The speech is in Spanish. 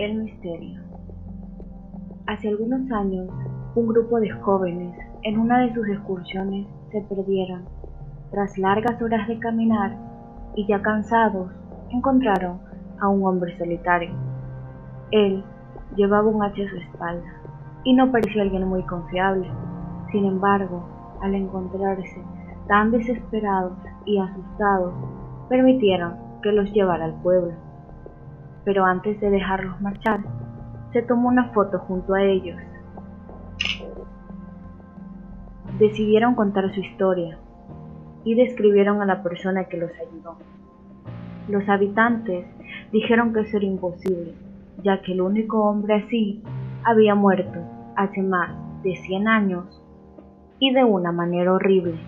El misterio. Hace algunos años, un grupo de jóvenes en una de sus excursiones se perdieron. Tras largas horas de caminar y ya cansados, encontraron a un hombre solitario. Él llevaba un hacha a su espalda y no parecía alguien muy confiable. Sin embargo, al encontrarse tan desesperados y asustados, permitieron que los llevara al pueblo pero antes de dejarlos marchar, se tomó una foto junto a ellos. Decidieron contar su historia y describieron a la persona que los ayudó. Los habitantes dijeron que eso era imposible, ya que el único hombre así había muerto hace más de 100 años y de una manera horrible.